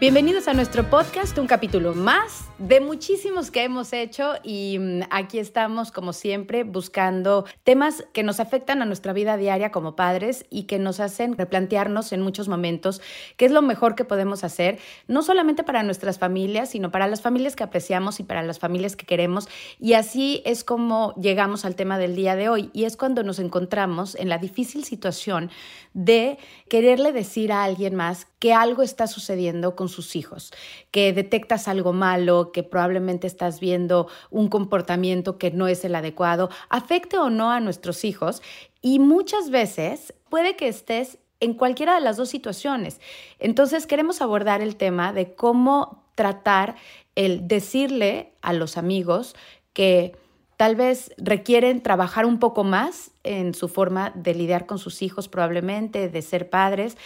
Bienvenidos a nuestro podcast, un capítulo más de muchísimos que hemos hecho y mm, aquí estamos como siempre buscando temas que nos afectan a nuestra vida diaria como padres y que nos hacen replantearnos en muchos momentos qué es lo mejor que podemos hacer, no solamente para nuestras familias, sino para las familias que apreciamos y para las familias que queremos. Y así es como llegamos al tema del día de hoy y es cuando nos encontramos en la difícil situación de quererle decir a alguien más que algo está sucediendo con sus hijos, que detectas algo malo, que probablemente estás viendo un comportamiento que no es el adecuado, afecte o no a nuestros hijos. Y muchas veces puede que estés en cualquiera de las dos situaciones. Entonces queremos abordar el tema de cómo tratar el decirle a los amigos que tal vez requieren trabajar un poco más en su forma de lidiar con sus hijos probablemente, de ser padres,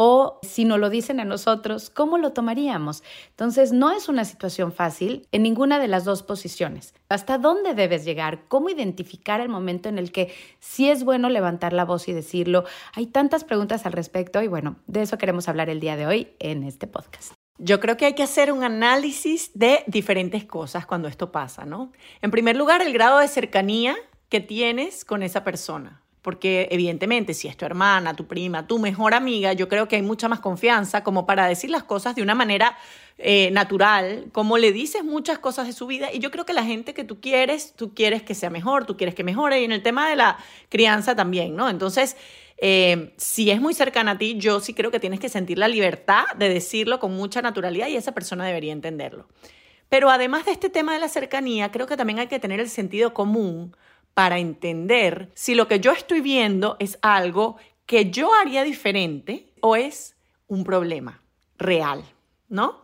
o si no lo dicen a nosotros, ¿cómo lo tomaríamos? Entonces, no es una situación fácil en ninguna de las dos posiciones. ¿Hasta dónde debes llegar? ¿Cómo identificar el momento en el que sí es bueno levantar la voz y decirlo? Hay tantas preguntas al respecto y bueno, de eso queremos hablar el día de hoy en este podcast. Yo creo que hay que hacer un análisis de diferentes cosas cuando esto pasa, ¿no? En primer lugar, el grado de cercanía que tienes con esa persona porque evidentemente si es tu hermana, tu prima, tu mejor amiga, yo creo que hay mucha más confianza como para decir las cosas de una manera eh, natural, como le dices muchas cosas de su vida y yo creo que la gente que tú quieres, tú quieres que sea mejor, tú quieres que mejore y en el tema de la crianza también, ¿no? Entonces, eh, si es muy cercana a ti, yo sí creo que tienes que sentir la libertad de decirlo con mucha naturalidad y esa persona debería entenderlo. Pero además de este tema de la cercanía, creo que también hay que tener el sentido común para entender si lo que yo estoy viendo es algo que yo haría diferente o es un problema real, ¿no?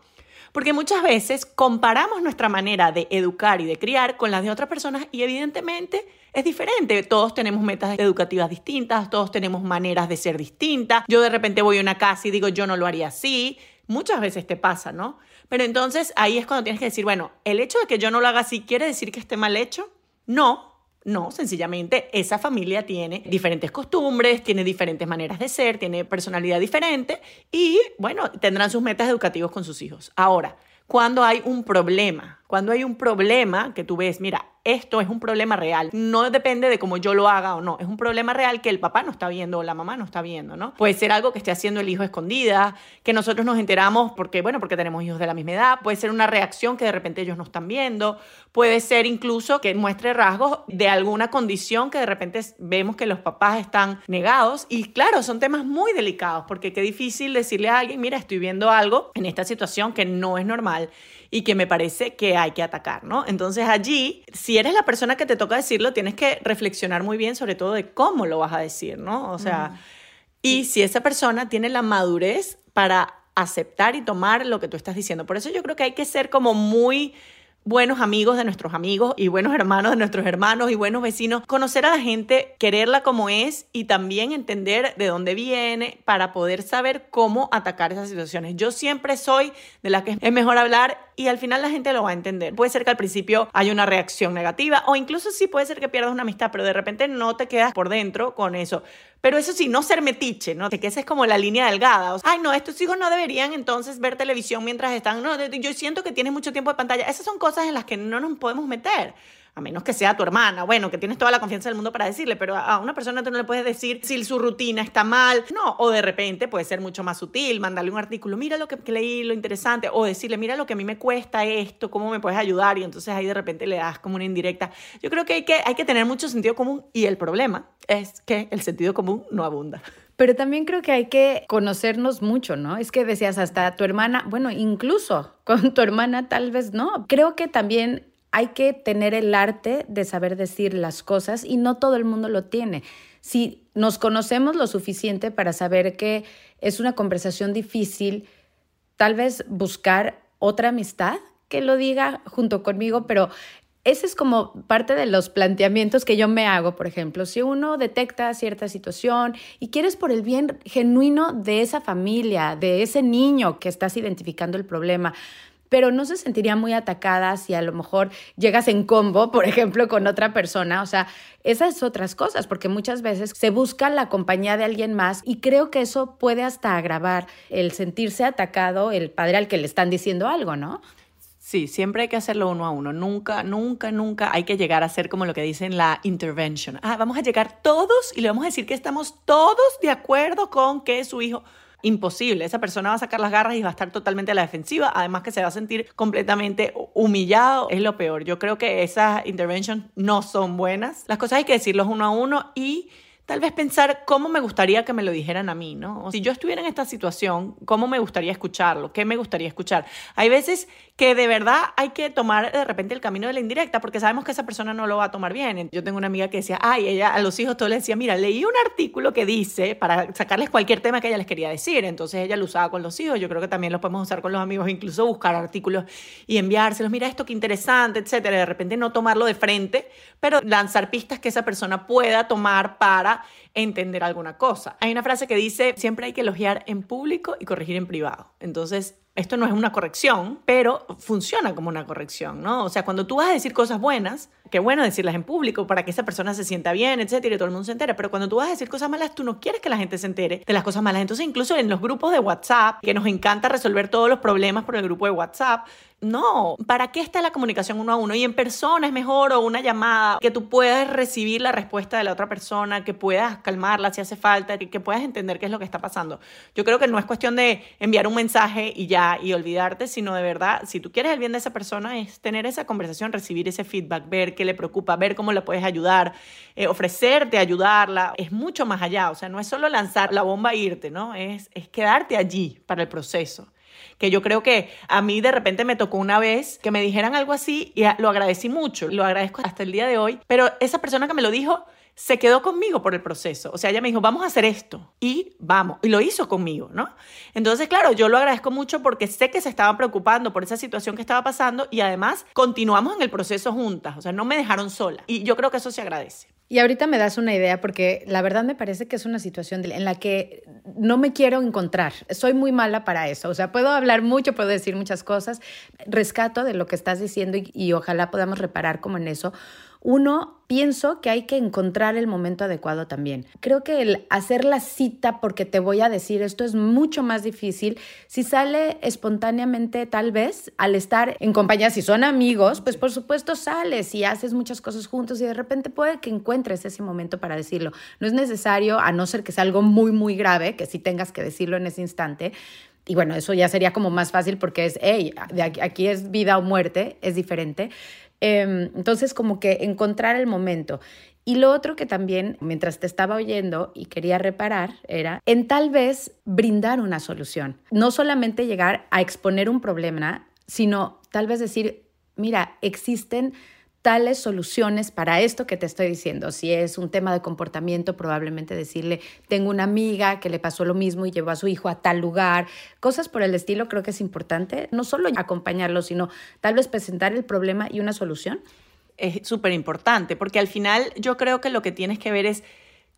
Porque muchas veces comparamos nuestra manera de educar y de criar con las de otras personas y evidentemente es diferente. Todos tenemos metas educativas distintas, todos tenemos maneras de ser distintas. Yo de repente voy a una casa y digo, yo no lo haría así. Muchas veces te pasa, ¿no? Pero entonces ahí es cuando tienes que decir, bueno, el hecho de que yo no lo haga así quiere decir que esté mal hecho. No, no, sencillamente esa familia tiene diferentes costumbres, tiene diferentes maneras de ser, tiene personalidad diferente y, bueno, tendrán sus metas educativas con sus hijos. Ahora, cuando hay un problema, cuando hay un problema que tú ves, mira, esto es un problema real. No depende de cómo yo lo haga o no. Es un problema real que el papá no está viendo o la mamá no está viendo, ¿no? Puede ser algo que esté haciendo el hijo escondida, que nosotros nos enteramos porque, bueno, porque tenemos hijos de la misma edad. Puede ser una reacción que de repente ellos no están viendo. Puede ser incluso que muestre rasgos de alguna condición que de repente vemos que los papás están negados. Y claro, son temas muy delicados porque qué difícil decirle a alguien, mira, estoy viendo algo en esta situación que no es normal y que me parece que hay que atacar, ¿no? Entonces allí, si eres la persona que te toca decirlo, tienes que reflexionar muy bien sobre todo de cómo lo vas a decir, ¿no? O sea, y si esa persona tiene la madurez para aceptar y tomar lo que tú estás diciendo. Por eso yo creo que hay que ser como muy buenos amigos de nuestros amigos y buenos hermanos de nuestros hermanos y buenos vecinos, conocer a la gente, quererla como es y también entender de dónde viene para poder saber cómo atacar esas situaciones. Yo siempre soy de la que es mejor hablar y al final la gente lo va a entender. Puede ser que al principio haya una reacción negativa o incluso sí puede ser que pierdas una amistad, pero de repente no te quedas por dentro con eso. Pero eso sí, no ser metiche, ¿no? Que esa es como la línea delgada. Ay, no, estos hijos no deberían entonces ver televisión mientras están. No, yo siento que tienes mucho tiempo de pantalla. Esas son cosas en las que no nos podemos meter a menos que sea tu hermana, bueno, que tienes toda la confianza del mundo para decirle, pero a una persona tú no le puedes decir si su rutina está mal, no, o de repente puede ser mucho más sutil, mandarle un artículo, mira lo que, leí, lo interesante, o decirle, mira lo que a mí me cuesta esto, cómo me puedes ayudar, y entonces ahí de repente le das como una indirecta. Yo creo que hay que, hay que tener mucho sentido común y el problema es que el sentido común no abunda. Pero también creo que hay que conocernos mucho, ¿no? Es que decías hasta tu hermana, bueno, incluso con tu hermana tal vez no. Creo que también hay que tener el arte de saber decir las cosas y no todo el mundo lo tiene. Si nos conocemos lo suficiente para saber que es una conversación difícil, tal vez buscar otra amistad que lo diga junto conmigo, pero ese es como parte de los planteamientos que yo me hago, por ejemplo, si uno detecta cierta situación y quieres por el bien genuino de esa familia, de ese niño que estás identificando el problema, pero no se sentiría muy atacada si a lo mejor llegas en combo, por ejemplo, con otra persona. O sea, esas otras cosas, porque muchas veces se busca la compañía de alguien más y creo que eso puede hasta agravar el sentirse atacado el padre al que le están diciendo algo, ¿no? Sí, siempre hay que hacerlo uno a uno. Nunca, nunca, nunca hay que llegar a hacer como lo que dicen la intervention. Ah, vamos a llegar todos y le vamos a decir que estamos todos de acuerdo con que su hijo imposible. Esa persona va a sacar las garras y va a estar totalmente a la defensiva, además que se va a sentir completamente humillado, es lo peor. Yo creo que esas interventions no son buenas. Las cosas hay que decirlos uno a uno y tal vez pensar cómo me gustaría que me lo dijeran a mí, ¿no? si yo estuviera en esta situación, ¿cómo me gustaría escucharlo? ¿Qué me gustaría escuchar? Hay veces que de verdad hay que tomar de repente el camino de la indirecta porque sabemos que esa persona no lo va a tomar bien. Yo tengo una amiga que decía, ay, ella a los hijos todo le decía, mira, leí un artículo que dice para sacarles cualquier tema que ella les quería decir. Entonces ella lo usaba con los hijos. Yo creo que también lo podemos usar con los amigos, incluso buscar artículos y enviárselos. Mira esto, qué interesante, etcétera. De repente no tomarlo de frente, pero lanzar pistas que esa persona pueda tomar para entender alguna cosa. Hay una frase que dice, siempre hay que elogiar en público y corregir en privado. Entonces, esto no es una corrección, pero funciona como una corrección, ¿no? O sea, cuando tú vas a decir cosas buenas, qué bueno decirlas en público para que esa persona se sienta bien, etcétera, y todo el mundo se entere, pero cuando tú vas a decir cosas malas, tú no quieres que la gente se entere de las cosas malas. Entonces, incluso en los grupos de WhatsApp, que nos encanta resolver todos los problemas por el grupo de WhatsApp, no, ¿para qué está la comunicación uno a uno? Y en persona es mejor o una llamada, que tú puedas recibir la respuesta de la otra persona, que puedas calmarla si hace falta, que, que puedas entender qué es lo que está pasando. Yo creo que no es cuestión de enviar un mensaje y ya, y olvidarte, sino de verdad, si tú quieres el bien de esa persona, es tener esa conversación, recibir ese feedback, ver qué le preocupa, ver cómo la puedes ayudar, eh, ofrecerte ayudarla, es mucho más allá, o sea, no es solo lanzar la bomba e irte, ¿no? Es, es quedarte allí para el proceso que yo creo que a mí de repente me tocó una vez que me dijeran algo así y lo agradecí mucho, lo agradezco hasta el día de hoy, pero esa persona que me lo dijo se quedó conmigo por el proceso. O sea, ella me dijo, vamos a hacer esto. Y vamos. Y lo hizo conmigo, ¿no? Entonces, claro, yo lo agradezco mucho porque sé que se estaba preocupando por esa situación que estaba pasando y además continuamos en el proceso juntas. O sea, no me dejaron sola. Y yo creo que eso se agradece. Y ahorita me das una idea porque la verdad me parece que es una situación en la que no me quiero encontrar. Soy muy mala para eso. O sea, puedo hablar mucho, puedo decir muchas cosas. Rescato de lo que estás diciendo y, y ojalá podamos reparar como en eso uno, pienso que hay que encontrar el momento adecuado también. Creo que el hacer la cita porque te voy a decir esto es mucho más difícil. Si sale espontáneamente, tal vez, al estar en compañía, si son amigos, pues por supuesto sales y haces muchas cosas juntos y de repente puede que encuentres ese momento para decirlo. No es necesario, a no ser que sea algo muy, muy grave, que sí tengas que decirlo en ese instante. Y bueno, eso ya sería como más fácil porque es, hey, aquí es vida o muerte, es diferente. Em, entonces, como que encontrar el momento. Y lo otro que también, mientras te estaba oyendo y quería reparar, era en tal vez brindar una solución. No solamente llegar a exponer un problema, sino tal vez decir, mira, existen tales soluciones para esto que te estoy diciendo. Si es un tema de comportamiento, probablemente decirle, tengo una amiga que le pasó lo mismo y llevó a su hijo a tal lugar. Cosas por el estilo creo que es importante, no solo acompañarlo, sino tal vez presentar el problema y una solución. Es súper importante, porque al final yo creo que lo que tienes que ver es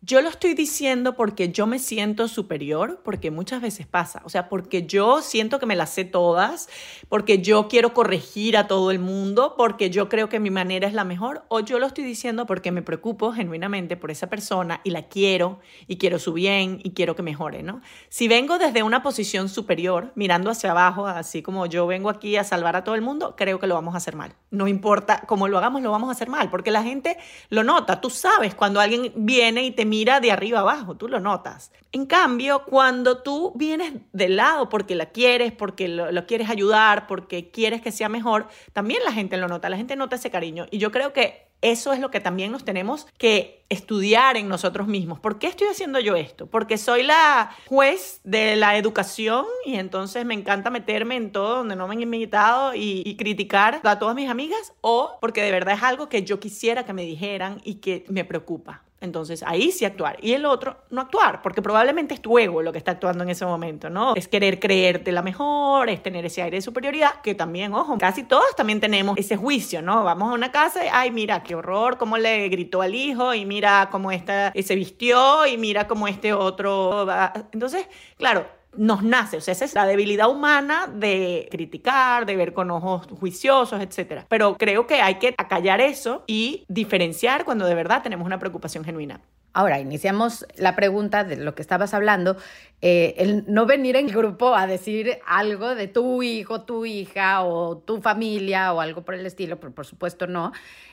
yo lo estoy diciendo porque yo me siento superior, porque muchas veces pasa, o sea, porque yo siento que me las sé todas, porque yo quiero corregir a todo el mundo, porque yo creo que mi manera es la mejor, o yo lo estoy diciendo porque me preocupo genuinamente por esa persona y la quiero y quiero su bien y quiero que mejore, ¿no? Si vengo desde una posición superior, mirando hacia abajo, así como yo vengo aquí a salvar a todo el mundo, creo que lo vamos a hacer mal. No importa cómo lo hagamos, lo vamos a hacer mal, porque la gente lo nota, tú sabes cuando alguien viene y te mira de arriba abajo, tú lo notas. En cambio, cuando tú vienes del lado porque la quieres, porque lo, lo, quieres ayudar, porque quieres que sea mejor, también la gente lo nota, la gente nota ese cariño. Y yo creo que eso es lo que también nos tenemos que estudiar en nosotros mismos. ¿Por qué estoy haciendo yo esto? Porque soy la juez de la educación y entonces me encanta meterme en todo donde no me han invitado y, y, criticar a todas mis amigas o porque de verdad es algo que yo quisiera que me dijeran y que me preocupa. Entonces ahí sí actuar. Y el otro, no actuar, porque probablemente es tu ego lo que está actuando en ese momento, ¿no? Es querer creerte la mejor, es tener ese aire de superioridad, que también, ojo, casi todos también tenemos ese juicio, ¿no? Vamos a una casa y, ay, mira, qué horror, cómo le gritó al hijo, y mira cómo esta se vistió, y mira cómo este otro va. Entonces, claro, nos nace, o sea, esa es la debilidad humana de criticar, de ver con ojos juiciosos, etc. Pero creo que hay que acallar eso y diferenciar cuando de verdad tenemos una preocupación genuina. Ahora, iniciamos la pregunta de lo que estabas hablando, eh, el no venir en grupo a decir algo de tu hijo, tu hija o tu familia o algo por el estilo, pero por supuesto no,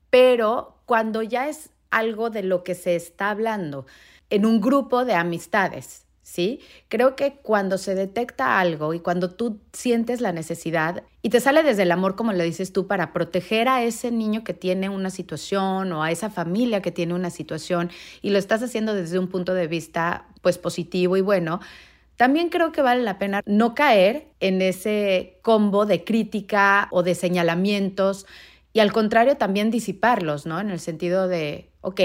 pero cuando ya es algo de lo que se está hablando en un grupo de amistades, ¿sí? Creo que cuando se detecta algo y cuando tú sientes la necesidad y te sale desde el amor, como le dices tú, para proteger a ese niño que tiene una situación o a esa familia que tiene una situación y lo estás haciendo desde un punto de vista pues positivo y bueno, también creo que vale la pena no caer en ese combo de crítica o de señalamientos y al contrario también disiparlos, ¿no? En el sentido de, ok,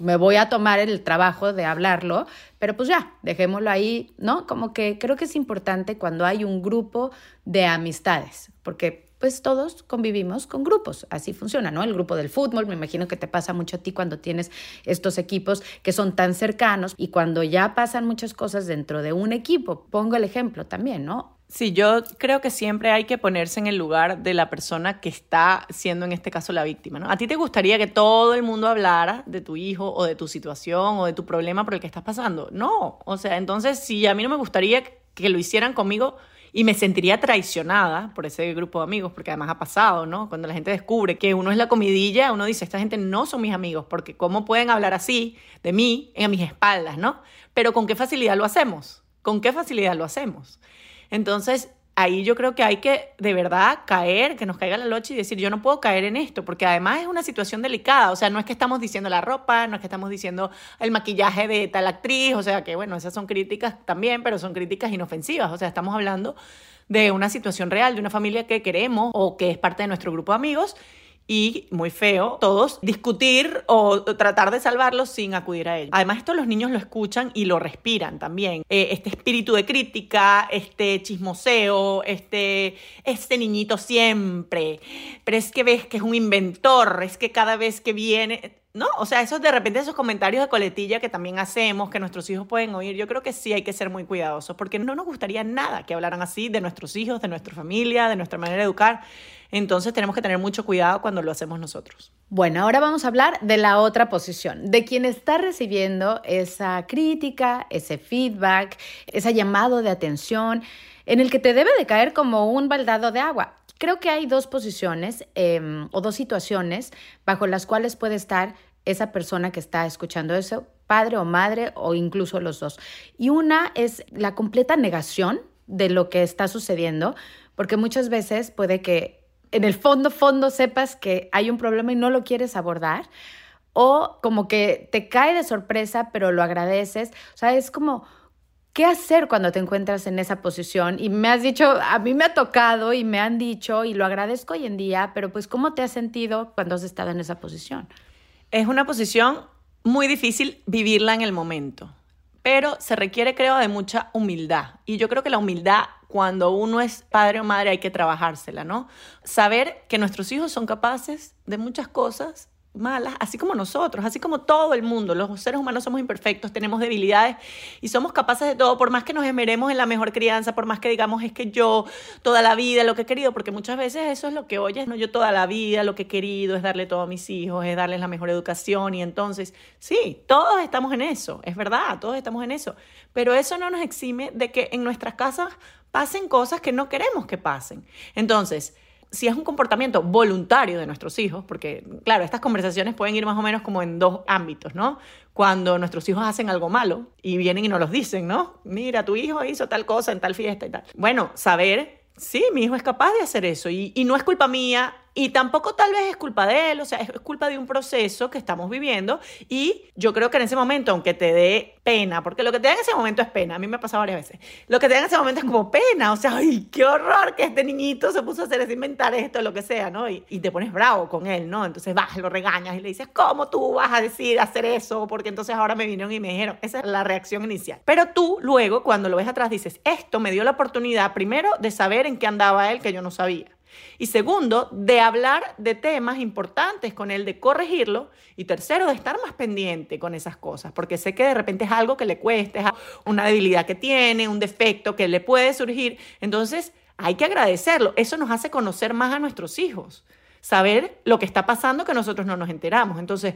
me voy a tomar el trabajo de hablarlo, pero pues ya, dejémoslo ahí, ¿no? Como que creo que es importante cuando hay un grupo de amistades, porque pues todos convivimos con grupos, así funciona, ¿no? El grupo del fútbol, me imagino que te pasa mucho a ti cuando tienes estos equipos que son tan cercanos y cuando ya pasan muchas cosas dentro de un equipo, pongo el ejemplo también, ¿no? Sí, yo creo que siempre hay que ponerse en el lugar de la persona que está siendo en este caso la víctima, ¿no? ¿A ti te gustaría que todo el mundo hablara de tu hijo o de tu situación o de tu problema por el que estás pasando? No, o sea, entonces si a mí no me gustaría que lo hicieran conmigo y me sentiría traicionada por ese grupo de amigos, porque además ha pasado, ¿no? Cuando la gente descubre que uno es la comidilla, uno dice, esta gente no son mis amigos, porque ¿cómo pueden hablar así de mí en mis espaldas, ¿no? Pero ¿con qué facilidad lo hacemos? ¿Con qué facilidad lo hacemos? Entonces, ahí yo creo que hay que de verdad caer, que nos caiga la locha y decir, yo no puedo caer en esto, porque además es una situación delicada, o sea, no es que estamos diciendo la ropa, no es que estamos diciendo el maquillaje de tal actriz, o sea, que bueno, esas son críticas también, pero son críticas inofensivas, o sea, estamos hablando de una situación real, de una familia que queremos o que es parte de nuestro grupo de amigos y muy feo todos discutir o tratar de salvarlos sin acudir a ellos. Además, esto los niños lo escuchan y lo respiran también. Eh, este espíritu de crítica, este chismoseo, este, este niñito siempre. Pero es que ves que es un inventor, es que cada vez que viene... ¿no? O sea, esos de repente esos comentarios de coletilla que también hacemos, que nuestros hijos pueden oír, yo creo que sí hay que ser muy cuidadosos, porque no nos gustaría nada que hablaran así de nuestros hijos, de nuestra familia, de nuestra manera de educar. Entonces tenemos que tener mucho cuidado cuando lo hacemos nosotros. Bueno, ahora vamos a hablar de la otra posición, de quien está recibiendo esa crítica, ese feedback, ese llamado de atención, en el que te debe de caer como un baldado de agua. Creo que hay dos posiciones em, o dos situaciones bajo las cuales puede estar esa persona que está escuchando eso, padre o madre o incluso los dos. Y una es la completa negación de lo que está sucediendo, porque muchas veces puede que en el fondo, fondo sepas que hay un problema y no lo quieres abordar, o como que te cae de sorpresa, pero lo agradeces. O sea, es como, ¿qué hacer cuando te encuentras en esa posición? Y me has dicho, a mí me ha tocado y me han dicho, y lo agradezco hoy en día, pero pues, ¿cómo te has sentido cuando has estado en esa posición? Es una posición muy difícil vivirla en el momento, pero se requiere, creo, de mucha humildad. Y yo creo que la humildad cuando uno es padre o madre hay que trabajársela, ¿no? Saber que nuestros hijos son capaces de muchas cosas malas, así como nosotros, así como todo el mundo. Los seres humanos somos imperfectos, tenemos debilidades y somos capaces de todo, por más que nos esmeremos en la mejor crianza, por más que digamos es que yo toda la vida lo que he querido, porque muchas veces eso es lo que oyes, no yo toda la vida lo que he querido es darle todo a mis hijos, es darles la mejor educación y entonces, sí, todos estamos en eso, es verdad, todos estamos en eso, pero eso no nos exime de que en nuestras casas pasen cosas que no queremos que pasen. Entonces, si es un comportamiento voluntario de nuestros hijos, porque claro, estas conversaciones pueden ir más o menos como en dos ámbitos, ¿no? Cuando nuestros hijos hacen algo malo y vienen y nos los dicen, ¿no? Mira, tu hijo hizo tal cosa en tal fiesta y tal. Bueno, saber, sí, mi hijo es capaz de hacer eso y, y no es culpa mía, y tampoco tal vez es culpa de él, o sea, es culpa de un proceso que estamos viviendo y yo creo que en ese momento, aunque te dé pena, porque lo que te da en ese momento es pena, a mí me ha pasado varias veces, lo que te da en ese momento es como pena, o sea, ay, qué horror que este niñito se puso a hacer es inventar esto, lo que sea, ¿no? Y, y, te pones bravo con él, ¿no? Entonces vas, lo regañas y le dices, ¿cómo tú vas a decir hacer eso? Porque entonces ahora me vinieron y me dijeron, esa es la reacción inicial. Pero tú luego, cuando lo ves atrás, dices, esto me dio la oportunidad primero de saber en qué andaba él que yo no sabía Y segundo, de hablar de temas importantes con él, de corregirlo. Y tercero, de estar más pendiente con esas cosas, porque sé que de repente es algo que le cueste, es una debilidad que tiene, un defecto que le puede surgir. Entonces, hay que agradecerlo. Eso nos hace conocer más a nuestros hijos, saber lo que está pasando que nosotros no nos enteramos. Entonces,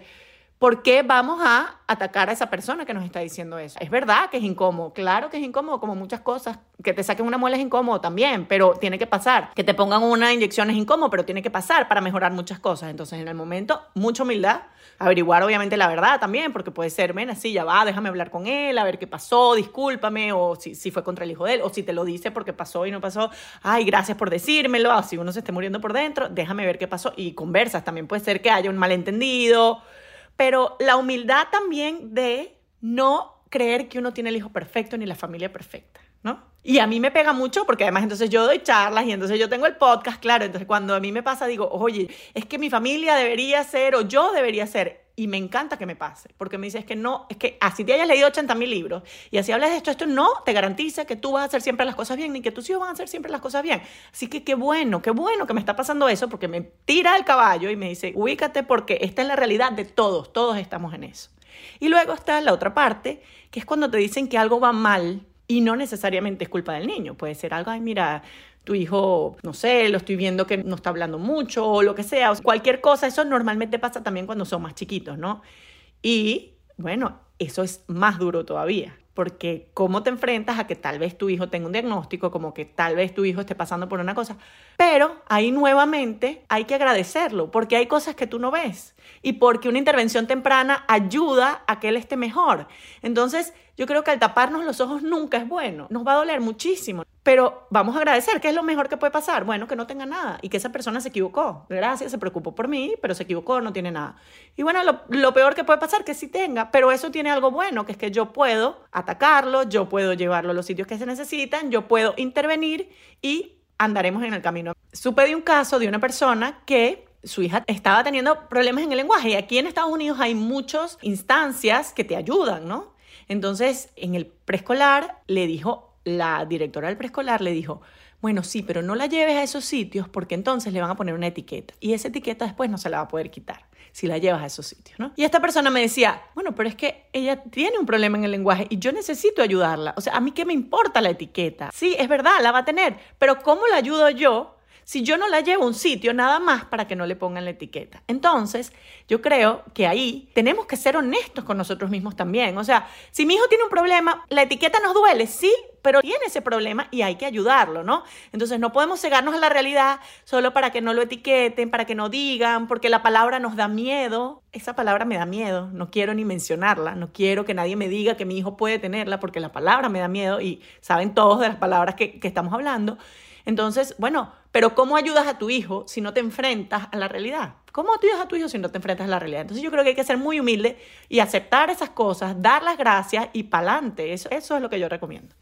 ¿Por qué vamos a atacar a esa persona que nos está diciendo eso? Es verdad que es incómodo, claro que es incómodo, como muchas cosas. Que te saquen una muela es incómodo también, pero tiene que pasar. Que te pongan una inyección es incómodo, pero tiene que pasar para mejorar muchas cosas. Entonces, en el momento, mucha humildad, averiguar obviamente la verdad también, porque puede ser, ven, así ya va, déjame hablar con él, a ver qué pasó, discúlpame, o si, si fue contra el hijo de él, o si te lo dice porque pasó y no pasó, ay, gracias por decírmelo, o si uno se esté muriendo por dentro, déjame ver qué pasó y conversas. También puede ser que haya un malentendido pero la humildad también de no creer que uno tiene el hijo perfecto ni la familia perfecta, ¿no? Y a mí me pega mucho porque además entonces yo doy charlas y entonces yo tengo el podcast, claro, entonces cuando a mí me pasa digo, oye, es que mi familia debería ser o yo debería ser y me encanta que me pase, porque me dice, es que no, es que así te hayas leído 80 mil libros y así hablas de esto, esto no te garantiza que tú vas a hacer siempre las cosas bien, ni que tus hijos van a hacer siempre las cosas bien. Así que qué bueno, qué bueno que me está pasando eso, porque me tira el caballo y me dice, ubícate porque esta es la realidad de todos, todos estamos en eso. Y luego está la otra parte, que es cuando te dicen que algo va mal y no necesariamente es culpa del niño, puede ser algo, ay, mira, tu hijo, no sé, lo estoy viendo que no está hablando mucho o lo que sea, cualquier cosa, eso normalmente pasa también cuando son más chiquitos, ¿no? Y bueno, eso es más duro todavía, porque cómo te enfrentas a que tal vez tu hijo tenga un diagnóstico, como que tal vez tu hijo esté pasando por una cosa, pero ahí nuevamente hay que agradecerlo, porque hay cosas que tú no ves y porque una intervención temprana ayuda a que él esté mejor. Entonces, yo creo que al taparnos los ojos nunca es bueno, nos va a doler muchísimo, pero vamos a agradecer, ¿qué es lo mejor que puede pasar? Bueno, que no tenga nada y que esa persona se equivocó. Gracias, se preocupó por mí, pero se equivocó, no tiene nada. Y bueno, lo, peor que puede pasar, que sí tenga, pero eso tiene algo bueno, que es que yo puedo atacarlo, yo puedo llevarlo a los sitios que se necesitan, yo puedo intervenir y andaremos en el camino. Supe de un caso de una persona que su hija estaba teniendo problemas en el lenguaje y aquí en Estados Unidos hay muchas instancias que te ayudan, ¿no? Entonces, en el preescolar le dijo, la directora del preescolar le dijo, bueno, sí, pero no la lleves a esos sitios porque entonces le van a poner una etiqueta y esa etiqueta después no se la va a poder quitar si la llevas a esos sitios, ¿no? Y esta persona me decía, bueno, pero es que ella tiene un problema en el lenguaje y yo necesito ayudarla. O sea, a mí qué me importa la etiqueta. Sí, es verdad, la va a tener, pero ¿cómo la ayudo yo si yo no la llevo a un sitio nada más para que no le pongan la etiqueta. Entonces, yo creo que ahí tenemos que ser honestos con nosotros mismos también. O sea, si mi hijo tiene un problema, la etiqueta nos duele, sí, pero tiene ese problema y hay que ayudarlo, ¿no? Entonces, no podemos cegarnos a la realidad solo para que no lo etiqueten, para que no digan, porque la palabra nos da miedo. Esa palabra me da miedo, no quiero ni mencionarla, no quiero que nadie me diga que mi hijo puede tenerla, porque la palabra me da miedo y saben todos de las palabras que, que estamos hablando. Entonces, bueno, pero ¿cómo ayudas a tu hijo si no te enfrentas a la realidad? ¿Cómo ayudas a tu hijo si no te enfrentas a la realidad? Entonces yo creo que hay que ser muy humilde y aceptar esas cosas, dar las gracias y pa'lante. Eso, eso es lo que yo recomiendo.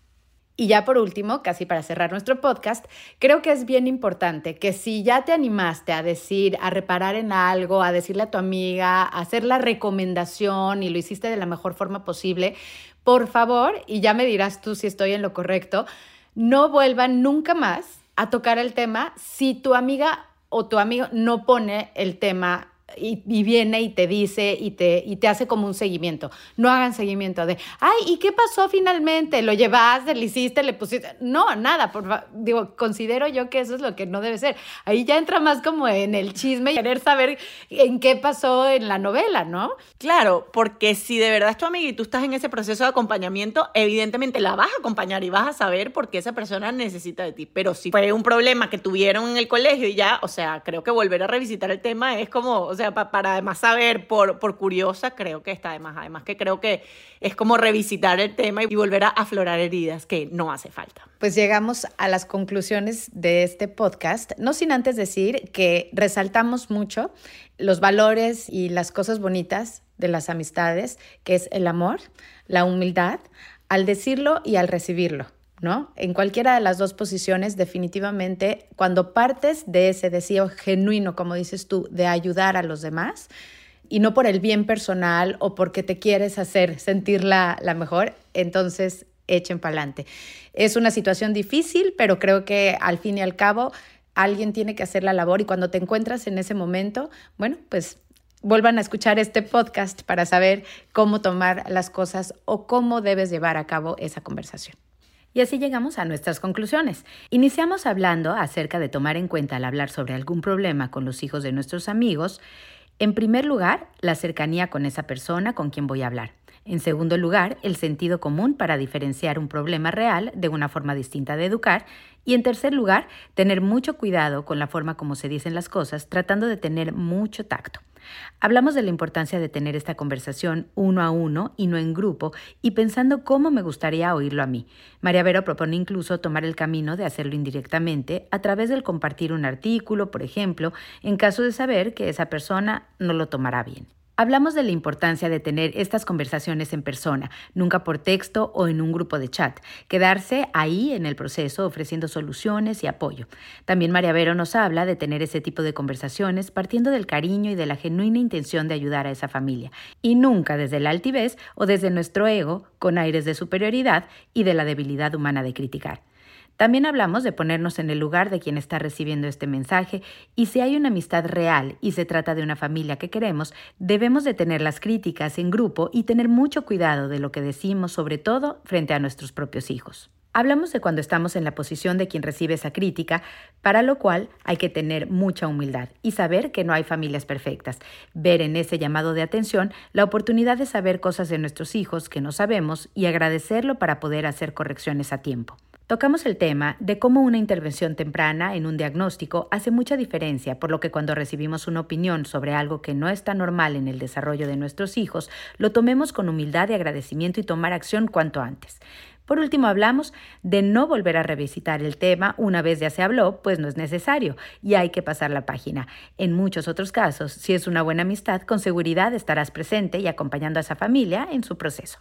Y ya por último, casi para cerrar nuestro podcast, creo que es bien importante que si ya te animaste a decir, a reparar en algo, a decirle a tu amiga, a hacer la recomendación y lo hiciste de la mejor forma posible, por favor, y ya me dirás tú si estoy en lo correcto, no vuelvan nunca más a tocar el tema si tu amiga o tu amigo no pone el tema y, viene y te dice y te, y te hace como un seguimiento. No hagan seguimiento de, ay, ¿y qué pasó finalmente? ¿Lo llevaste, le hiciste, le pusiste? No, nada, por digo, considero yo que eso es lo que no debe ser. Ahí ya entra más como en el chisme y querer saber en qué pasó en la novela, ¿no? Claro, porque si de verdad es tu amiga y tú estás en ese proceso de acompañamiento, evidentemente la vas a acompañar y vas a saber por qué esa persona necesita de ti. Pero si fue un problema que tuvieron en el colegio y ya, o sea, creo que volver a revisitar el tema es como, sea, para además saber por, por curiosa, creo que está además. Además que creo que es como revisitar el tema y volver a aflorar heridas que no hace falta. Pues llegamos a las conclusiones de este podcast, no sin antes decir que resaltamos mucho los valores y las cosas bonitas de las amistades, que es el amor, la humildad, al decirlo y al recibirlo. ¿No? En cualquiera de las dos posiciones, definitivamente, cuando partes de ese deseo genuino, como dices tú, de ayudar a los demás, y no por el bien personal o porque te quieres hacer sentir la, mejor, entonces echen para adelante. Es una situación difícil, pero creo que al fin y al cabo alguien tiene que hacer la labor y cuando te encuentras en ese momento, bueno, pues vuelvan a escuchar este podcast para saber cómo tomar las cosas o cómo debes llevar a cabo esa conversación. Y así llegamos a nuestras conclusiones. Iniciamos hablando acerca de tomar en cuenta al hablar sobre algún problema con los hijos de nuestros amigos. En primer lugar, la cercanía con esa persona con quien voy a hablar. En segundo lugar, el sentido común para diferenciar un problema real de una forma distinta de educar. Y en tercer lugar, tener mucho cuidado con la forma como se dicen las cosas, tratando de tener mucho tacto. Hablamos de la importancia de tener esta conversación uno a uno y no en grupo y pensando cómo me gustaría oírlo a mí. María Vero propone incluso tomar el camino de hacerlo indirectamente a través del compartir un artículo, por ejemplo, en caso de saber que esa persona no lo tomará bien. Hablamos de la importancia de tener estas conversaciones en persona, nunca por texto o en un grupo de chat, quedarse ahí en el proceso ofreciendo soluciones y apoyo. También María Vero nos habla de tener ese tipo de conversaciones partiendo del cariño y de la genuina intención de ayudar a esa familia, y nunca desde la altivez o desde nuestro ego con aires de superioridad y de la debilidad humana de criticar. También hablamos de ponernos en el lugar de quien está recibiendo este mensaje y si hay una amistad real y se trata de una familia que queremos, debemos de tener las críticas en grupo y tener mucho cuidado de lo que decimos, sobre todo frente a nuestros propios hijos. Hablamos de cuando estamos en la posición de quien recibe esa crítica, para lo cual hay que tener mucha humildad y saber que no hay familias perfectas, ver en ese llamado de atención la oportunidad de saber cosas de nuestros hijos que no sabemos y agradecerlo para poder hacer correcciones a tiempo. Tocamos el tema de cómo una intervención temprana en un diagnóstico hace mucha diferencia, por lo que cuando recibimos una opinión sobre algo que no está normal en el desarrollo de nuestros hijos, lo tomemos con humildad y agradecimiento y tomar acción cuanto antes. Por último, hablamos de no volver a revisitar el tema una vez ya se habló, pues no es necesario y hay que pasar la página. En muchos otros casos, si es una buena amistad, con seguridad estarás presente y acompañando a esa familia en su proceso.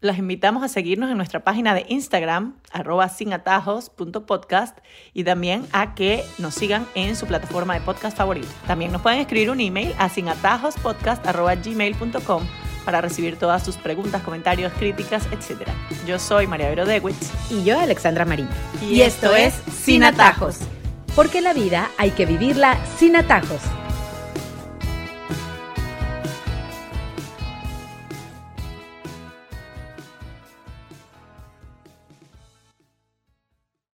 Las invitamos a seguirnos en nuestra página de Instagram, arroba sinatajos.podcast, y también a que nos sigan en su plataforma de podcast favorito. También nos pueden escribir un email a sinatajospodcast.gmail.com para recibir todas sus preguntas, comentarios, críticas, etc. Yo soy María Vero Dewitz. Y yo, Alexandra Marín. Y, esto es Sin Atajos. Porque la vida hay que vivirla sin atajos.